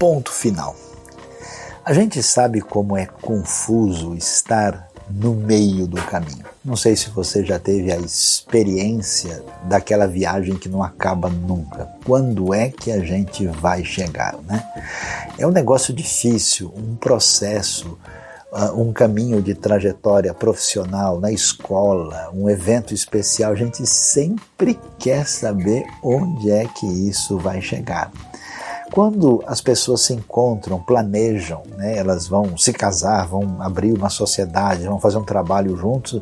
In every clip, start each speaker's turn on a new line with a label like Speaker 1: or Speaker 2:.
Speaker 1: ponto final. A gente sabe como é confuso estar no meio do caminho. Não sei se você já teve a experiência daquela viagem que não acaba nunca. Quando é que a gente vai chegar, né? É um negócio difícil, um processo, uh, um caminho de trajetória profissional na escola, um evento especial. A gente sempre quer saber onde é que isso vai chegar. Quando as pessoas se encontram, planejam, né, elas vão se casar, vão abrir uma sociedade, vão fazer um trabalho juntos,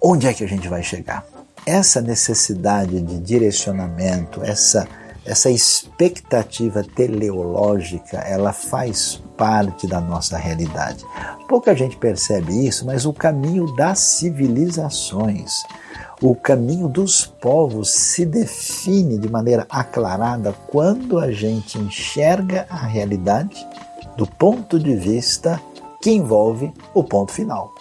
Speaker 1: onde é que a gente vai chegar? Essa necessidade de direcionamento, essa, essa expectativa teleológica, ela faz parte da nossa realidade. Pouca gente percebe isso, mas o caminho das civilizações, o caminho dos povos se define de maneira aclarada quando a gente enxerga a realidade do ponto de vista que envolve o ponto final.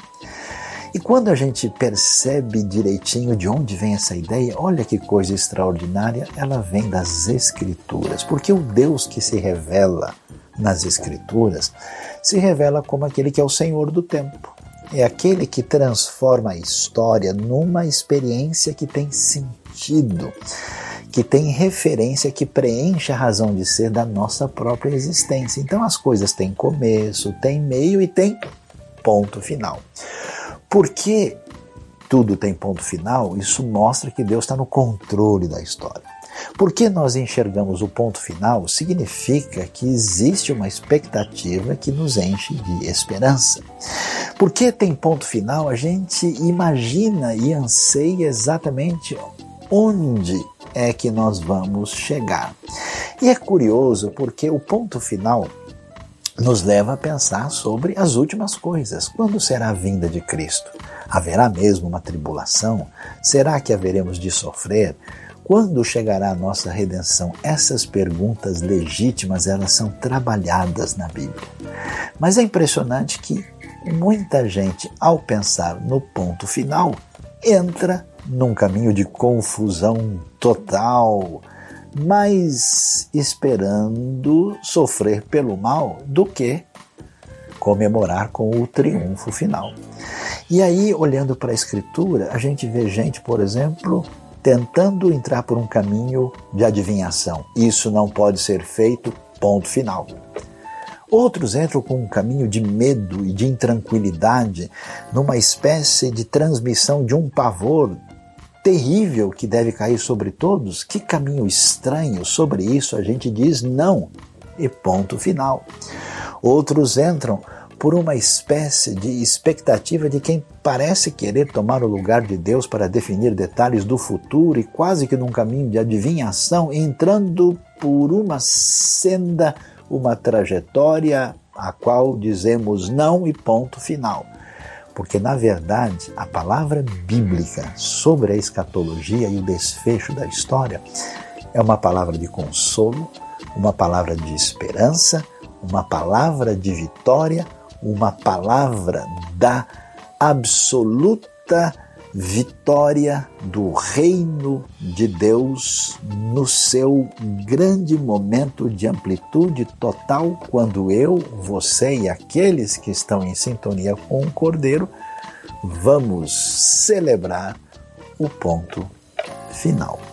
Speaker 1: E quando a gente percebe direitinho de onde vem essa ideia, olha que coisa extraordinária, ela vem das Escrituras. Porque o Deus que se revela nas Escrituras se revela como aquele que é o Senhor do tempo é aquele que transforma a história numa experiência que tem sentido, que tem referência, que preenche a razão de ser da nossa própria existência. Então as coisas têm começo, têm meio e têm ponto final. Porque tudo tem ponto final, isso mostra que Deus está no controle da história. Porque nós enxergamos o ponto final significa que existe uma expectativa que nos enche de esperança. Porque tem ponto final, a gente imagina e anseia exatamente onde é que nós vamos chegar. E é curioso porque o ponto final nos leva a pensar sobre as últimas coisas. Quando será a vinda de Cristo? Haverá mesmo uma tribulação? Será que haveremos de sofrer? Quando chegará a nossa redenção? Essas perguntas legítimas, elas são trabalhadas na Bíblia. Mas é impressionante que muita gente, ao pensar no ponto final, entra num caminho de confusão total, mais esperando sofrer pelo mal do que comemorar com o triunfo final. E aí, olhando para a Escritura, a gente vê gente, por exemplo, tentando entrar por um caminho de adivinhação. Isso não pode ser feito, ponto final. Outros entram com um caminho de medo e de intranquilidade, numa espécie de transmissão de um pavor terrível que deve cair sobre todos. Que caminho estranho! Sobre isso a gente diz não e ponto final. Outros entram por uma espécie de expectativa de quem parece querer tomar o lugar de Deus para definir detalhes do futuro e quase que num caminho de adivinhação, entrando por uma senda, uma trajetória a qual dizemos não e ponto final. Porque, na verdade, a palavra bíblica sobre a escatologia e o desfecho da história é uma palavra de consolo, uma palavra de esperança, uma palavra de vitória, uma palavra da absoluta vitória do reino de Deus no seu grande momento de amplitude total, quando eu, você e aqueles que estão em sintonia com o Cordeiro vamos celebrar o ponto final.